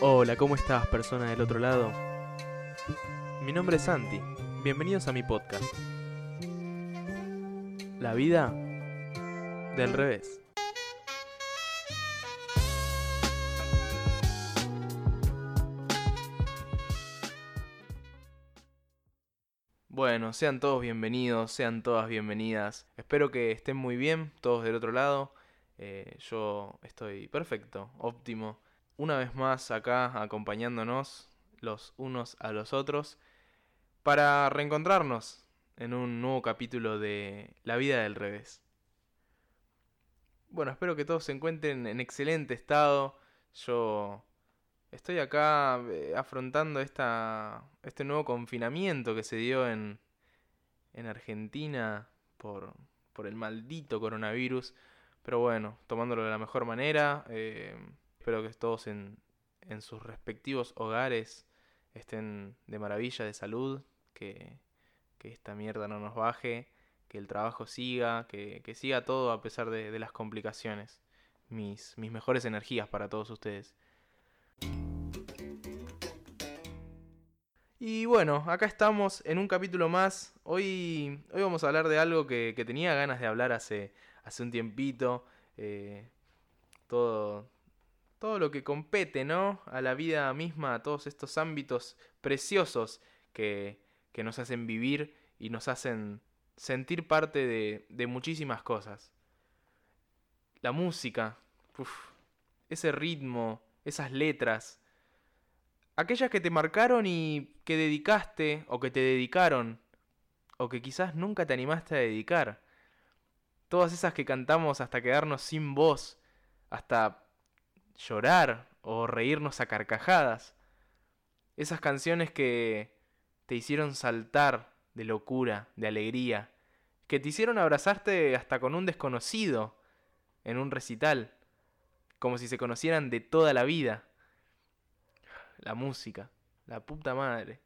Hola, ¿cómo estás, persona del otro lado? Mi nombre es Santi. Bienvenidos a mi podcast. La vida del revés. Bueno, sean todos bienvenidos, sean todas bienvenidas. Espero que estén muy bien, todos del otro lado. Eh, yo estoy perfecto, óptimo. Una vez más acá acompañándonos los unos a los otros para reencontrarnos en un nuevo capítulo de La vida del revés. Bueno, espero que todos se encuentren en excelente estado. Yo estoy acá eh, afrontando esta, este nuevo confinamiento que se dio en, en Argentina por, por el maldito coronavirus. Pero bueno, tomándolo de la mejor manera. Eh, espero que todos en, en sus respectivos hogares estén de maravilla de salud. Que, que esta mierda no nos baje. Que el trabajo siga. Que, que siga todo a pesar de, de las complicaciones. Mis, mis mejores energías para todos ustedes. Y bueno, acá estamos en un capítulo más. Hoy, hoy vamos a hablar de algo que, que tenía ganas de hablar hace, hace un tiempito. Eh, todo, todo lo que compete, ¿no? A la vida misma, a todos estos ámbitos preciosos que, que nos hacen vivir y nos hacen sentir parte de, de muchísimas cosas. La música, uf, ese ritmo, esas letras, aquellas que te marcaron y que dedicaste o que te dedicaron o que quizás nunca te animaste a dedicar. Todas esas que cantamos hasta quedarnos sin voz, hasta llorar o reírnos a carcajadas. Esas canciones que te hicieron saltar de locura, de alegría, que te hicieron abrazarte hasta con un desconocido en un recital, como si se conocieran de toda la vida. La música, la puta madre.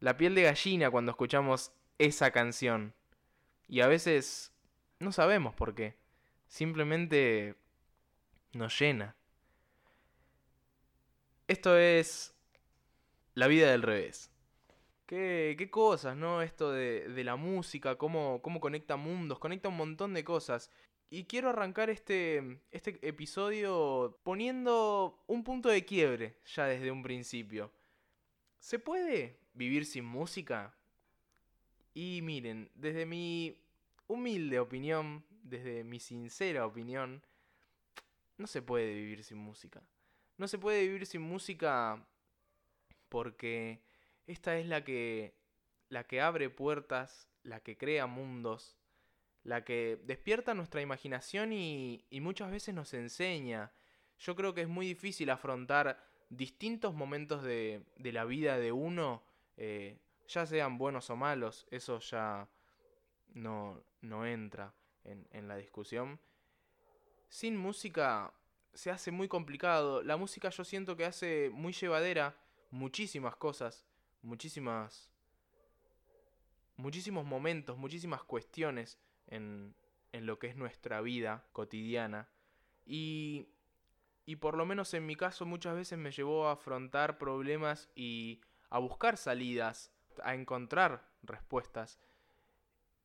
La piel de gallina cuando escuchamos esa canción. Y a veces no sabemos por qué. Simplemente nos llena. Esto es la vida del revés. Qué, cosas, ¿no? Esto de, de la música, cómo, cómo conecta mundos, conecta un montón de cosas. Y quiero arrancar este, este episodio poniendo un punto de quiebre ya desde un principio. ¿Se puede vivir sin música? Y miren, desde mi humilde opinión, desde mi sincera opinión, no se puede vivir sin música. No se puede vivir sin música porque esta es la que la que abre puertas, la que crea mundos, la que despierta nuestra imaginación y, y, muchas veces nos enseña. Yo creo que es muy difícil afrontar distintos momentos de, de la vida de uno, eh, ya sean buenos o malos, eso ya no, no entra en, en la discusión. Sin música se hace muy complicado. La música yo siento que hace muy llevadera muchísimas cosas, muchísimas... Muchísimos momentos, muchísimas cuestiones en, en lo que es nuestra vida cotidiana. Y, y por lo menos en mi caso muchas veces me llevó a afrontar problemas y a buscar salidas, a encontrar respuestas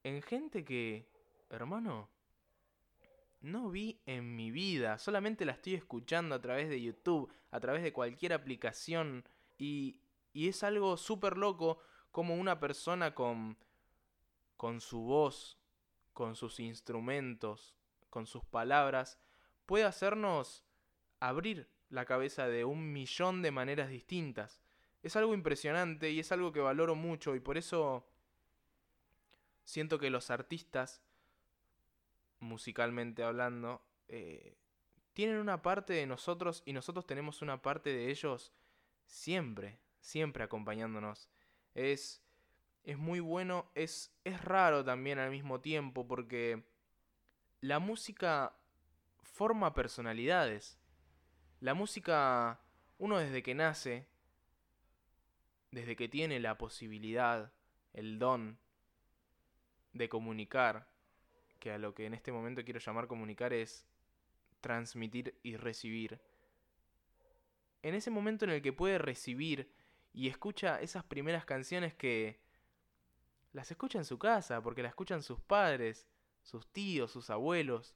en gente que, hermano, no vi en mi vida, solamente la estoy escuchando a través de YouTube, a través de cualquier aplicación y, y es algo súper loco como una persona con, con su voz, con sus instrumentos, con sus palabras, puede hacernos abrir la cabeza de un millón de maneras distintas. Es algo impresionante y es algo que valoro mucho y por eso siento que los artistas, musicalmente hablando, eh, tienen una parte de nosotros y nosotros tenemos una parte de ellos siempre, siempre acompañándonos. Es es muy bueno, es, es raro también al mismo tiempo porque la música forma personalidades. La música, uno desde que nace, desde que tiene la posibilidad, el don de comunicar, que a lo que en este momento quiero llamar comunicar es transmitir y recibir. en ese momento en el que puede recibir y escucha esas primeras canciones que las escucha en su casa, porque las escuchan sus padres, sus tíos, sus abuelos.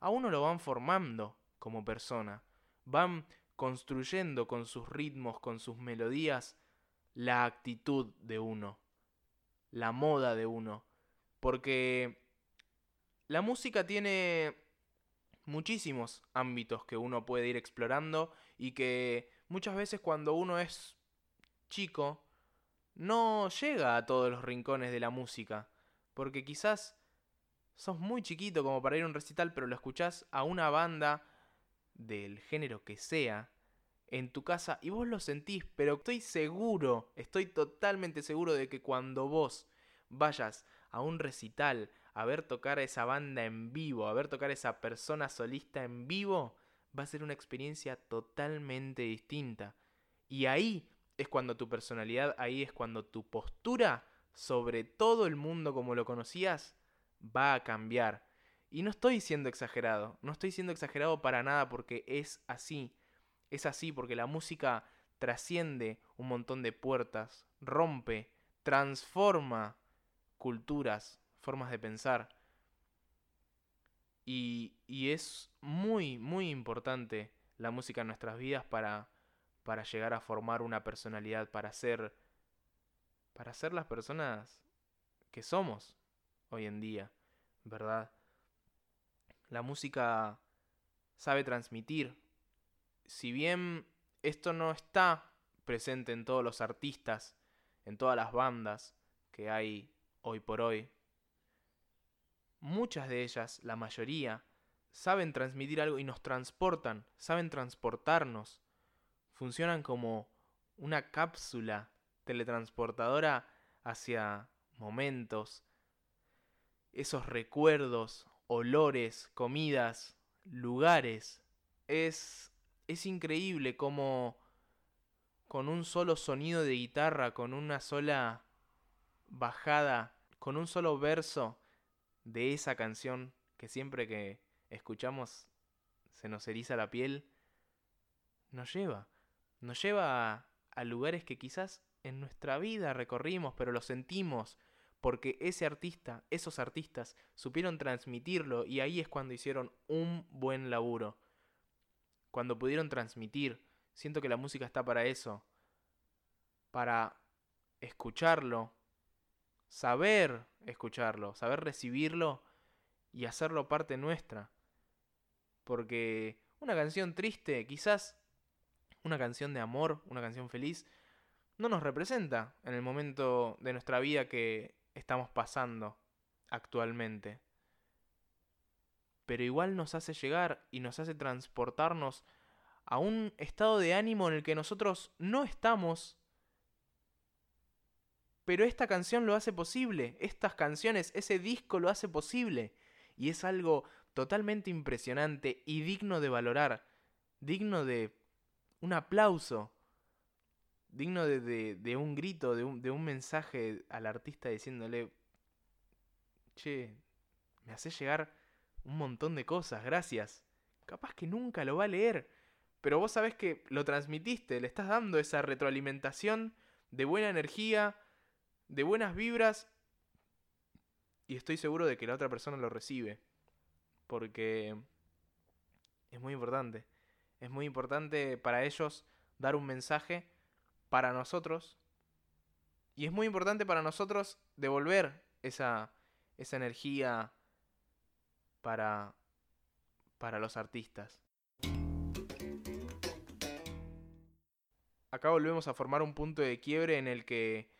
A uno lo van formando como persona, van construyendo con sus ritmos, con sus melodías, la actitud de uno, la moda de uno, porque la música tiene muchísimos ámbitos que uno puede ir explorando y que muchas veces cuando uno es chico no llega a todos los rincones de la música, porque quizás sos muy chiquito como para ir a un recital, pero lo escuchás a una banda del género que sea en tu casa y vos lo sentís, pero estoy seguro, estoy totalmente seguro de que cuando vos vayas a un recital a ver tocar a esa banda en vivo, a ver tocar a esa persona solista en vivo, va a ser una experiencia totalmente distinta. Y ahí es cuando tu personalidad, ahí es cuando tu postura sobre todo el mundo como lo conocías va a cambiar. Y no estoy siendo exagerado, no estoy siendo exagerado para nada porque es así. Es así porque la música trasciende un montón de puertas, rompe, transforma culturas, formas de pensar. Y, es muy, muy importante la música en nuestras vidas para, para llegar a formar una personalidad, para ser, para ser las personas que somos hoy en día, ¿verdad? La música sabe transmitir. Si bien esto no está presente en todos los artistas, en todas las bandas que hay hoy por hoy, muchas de ellas, la mayoría, saben transmitir algo y nos transportan, saben transportarnos. Funcionan como una cápsula teletransportadora hacia momentos, esos recuerdos, olores, comidas, lugares. Es, es increíble como con un solo sonido de guitarra, con una sola bajada, con un solo verso, de esa canción que siempre que escuchamos se nos eriza la piel, nos lleva, nos lleva a, lugares que quizás en nuestra vida recorrimos, pero lo sentimos, porque ese artista, esos artistas, supieron transmitirlo y ahí es cuando hicieron un buen laburo. Cuando pudieron transmitir, siento que la música está para eso, para escucharlo, saber escucharlo, saber recibirlo y hacerlo parte nuestra. Porque una canción triste, quizás una canción de amor, una canción feliz, no nos representa en el momento de nuestra vida que estamos pasando actualmente. Pero igual nos hace llegar y nos hace transportarnos a un estado de ánimo en el que nosotros no estamos pero esta canción lo hace posible, estas canciones, ese disco lo hace posible. Y es algo totalmente impresionante y digno de valorar, digno de un aplauso, digno de, de, un grito, de un, de un mensaje al artista diciéndole, che, me hace llegar un montón de cosas, gracias. Capaz que nunca lo va a leer, pero vos sabés que lo transmitiste, le estás dando esa retroalimentación de buena energía, de buenas vibras y estoy seguro de que la otra persona lo recibe. Porque es muy importante. Es muy importante para ellos dar un mensaje para nosotros. Y es muy importante para nosotros devolver esa, esa energía para, para los artistas. Acá volvemos a formar un punto de quiebre en el que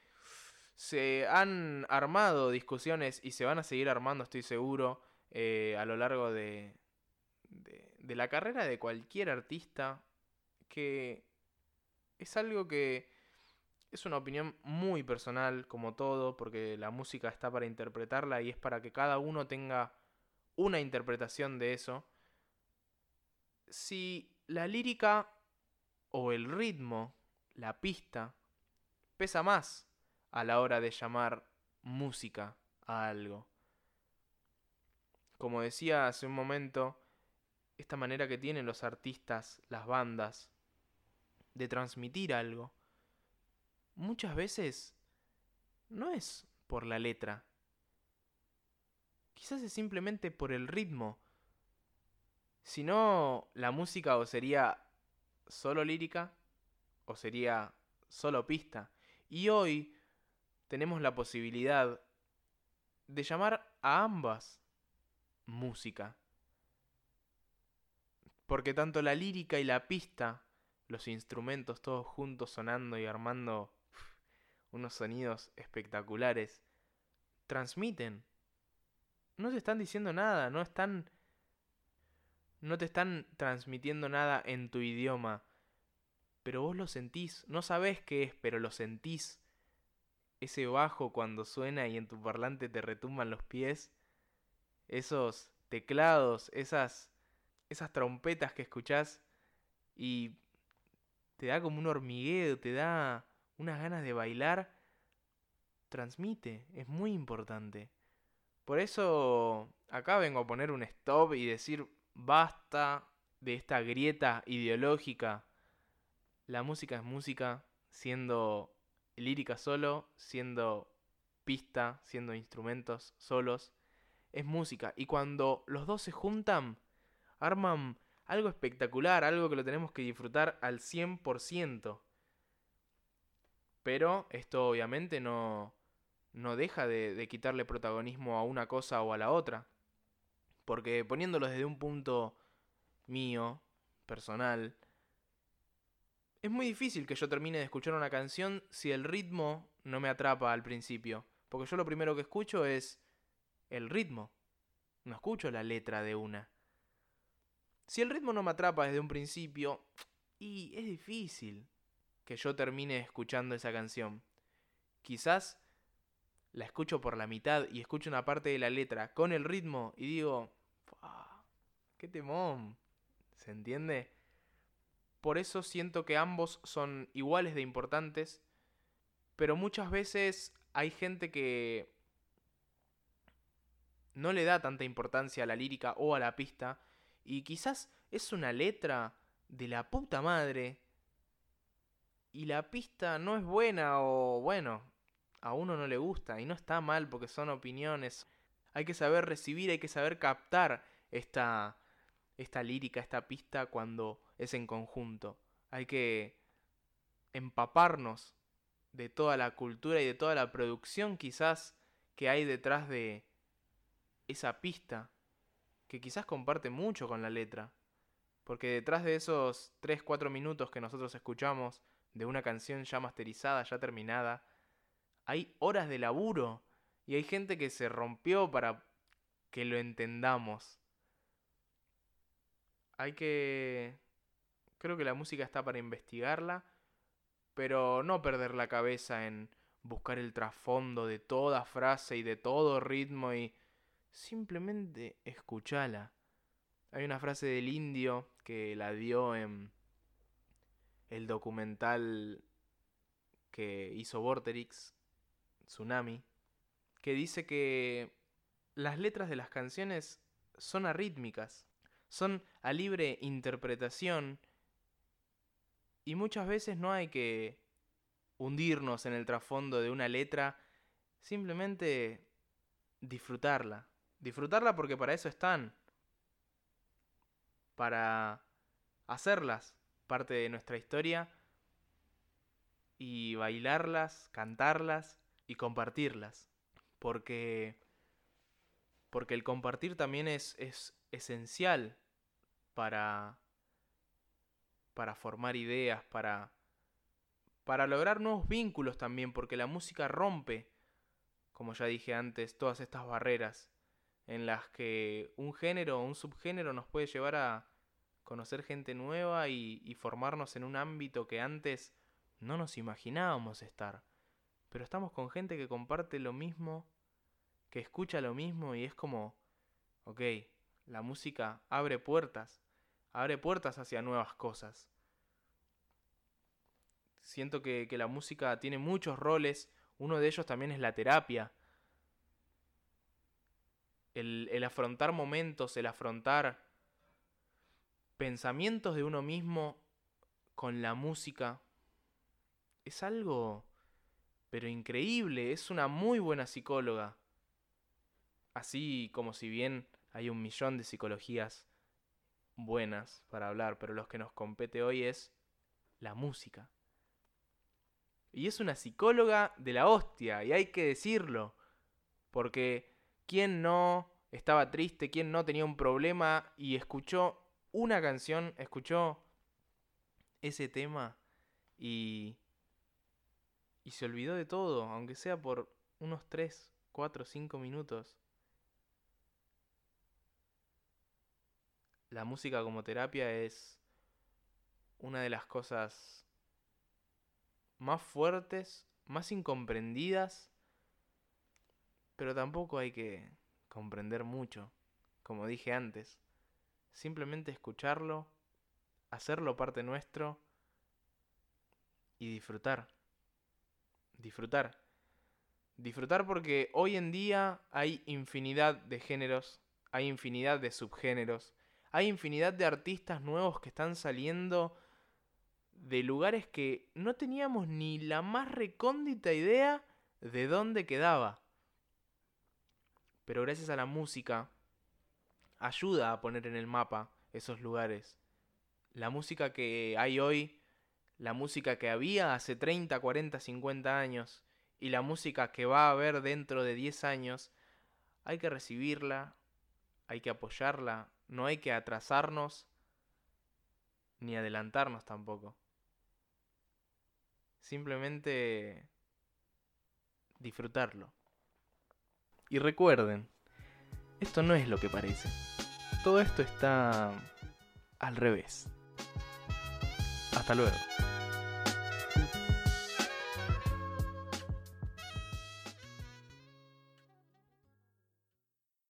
se han armado discusiones y se van a seguir armando, estoy seguro, eh, a lo largo de, de, la carrera de cualquier artista, que es algo que es una opinión muy personal, como todo, porque la música está para interpretarla y es para que cada uno tenga una interpretación de eso. Si la lírica o el ritmo, la pista, pesa más a la hora de llamar música a algo. Como decía hace un momento, esta manera que tienen los artistas, las bandas, de transmitir algo, muchas veces no es por la letra. Quizás es simplemente por el ritmo. Si no, la música o sería solo lírica o sería solo pista. Y hoy tenemos la posibilidad de llamar a ambas música. Porque tanto la lírica y la pista, los instrumentos todos juntos sonando y armando unos sonidos espectaculares, transmiten. No te están diciendo nada, no están... No te están transmitiendo nada en tu idioma, pero vos lo sentís, no sabés qué es, pero lo sentís. Ese bajo cuando suena y en tu parlante te retumban los pies, esos teclados, esas esas trompetas que escuchás y te da como un hormigueo, te da unas ganas de bailar, transmite, es muy importante. Por eso acá vengo a poner un stop y decir basta de esta grieta ideológica. La música es música, siendo lírica solo, siendo pista, siendo instrumentos solos. Es música. Y cuando los dos se juntan, arman algo espectacular, algo que lo tenemos que disfrutar al 100%. Pero esto obviamente no, no deja de, de, quitarle protagonismo a una cosa o a la otra. Porque poniéndolo desde un punto mío, personal, es muy difícil que yo termine de escuchar una canción si el ritmo no me atrapa al principio. Porque yo lo primero que escucho es el ritmo. No escucho la letra de una. Si el ritmo no me atrapa desde un principio, y es difícil que yo termine escuchando esa canción. Quizás la escucho por la mitad y escucho una parte de la letra con el ritmo y digo, ¡qué temón! ¿Se entiende? Por eso siento que ambos son iguales de importantes, pero muchas veces hay gente que no le da tanta importancia a la lírica o a la pista y quizás es una letra de la puta madre. Y la pista no es buena o bueno, a uno no le gusta. Y no está mal porque son opiniones. Hay que saber recibir, hay que saber captar esta, esta lírica, esta pista cuando es en conjunto. Hay que empaparnos de toda la cultura y de toda la producción quizás que hay detrás de esa pista que quizás comparte mucho con la letra. Porque detrás de esos 3-4 minutos que nosotros escuchamos de una canción ya masterizada, ya terminada, hay horas de laburo y hay gente que se rompió para que lo entendamos. Hay que... Creo que la música está para investigarla, pero no perder la cabeza en buscar el trasfondo de toda frase y de todo ritmo y simplemente escúchala. Hay una frase del indio que la dio en el documental que hizo Vorterix, Tsunami, que dice que las letras de las canciones son arrítmicas, son a libre interpretación y muchas veces no hay que hundirnos en el trasfondo de una letra, simplemente disfrutarla. Disfrutarla porque para eso están. Para hacerlas parte de nuestra historia y bailarlas, cantarlas y compartirlas. Porque porque el compartir también es, es esencial para para formar ideas, para para lograr nuevos vínculos también, porque la música rompe, como ya dije antes, todas estas barreras en las que un género o un subgénero nos puede llevar a conocer gente nueva y, formarnos en un ámbito que antes no nos imaginábamos estar. Pero estamos con gente que comparte lo mismo, que escucha lo mismo y es como, ok, la música abre puertas, abre puertas hacia nuevas cosas. Siento que, la música tiene muchos roles, uno de ellos también es la terapia el, afrontar momentos, el afrontar pensamientos de uno mismo con la música es algo, pero increíble, es una muy buena psicóloga. Así como si bien hay un millón de psicologías buenas para hablar, pero los que nos compete hoy es la música. Y es una psicóloga de la hostia, y hay que decirlo, porque ¿quién no estaba triste, quién no tenía un problema y escuchó una canción, escuchó ese tema y y se olvidó de todo, aunque sea por unos 3, 4, 5 minutos. La música como terapia es una de las cosas más fuertes, más incomprendidas, pero tampoco hay que comprender mucho, como dije antes. Simplemente escucharlo, hacerlo parte nuestro y disfrutar disfrutar. Disfrutar porque hoy en día hay infinidad de géneros, hay infinidad de subgéneros, hay infinidad de artistas nuevos que están saliendo de lugares que no teníamos ni la más recóndita idea de dónde quedaba. Pero gracias a la música ayuda a poner en el mapa esos lugares. La música que hay hoy la música que había hace 30, 40, 50 años y la música que va a haber dentro de 10 años, hay que recibirla, hay que apoyarla, no hay que atrasarnos ni adelantarnos tampoco. Simplemente disfrutarlo. Y recuerden, esto no es lo que parece. Todo esto está al revés. Hasta luego.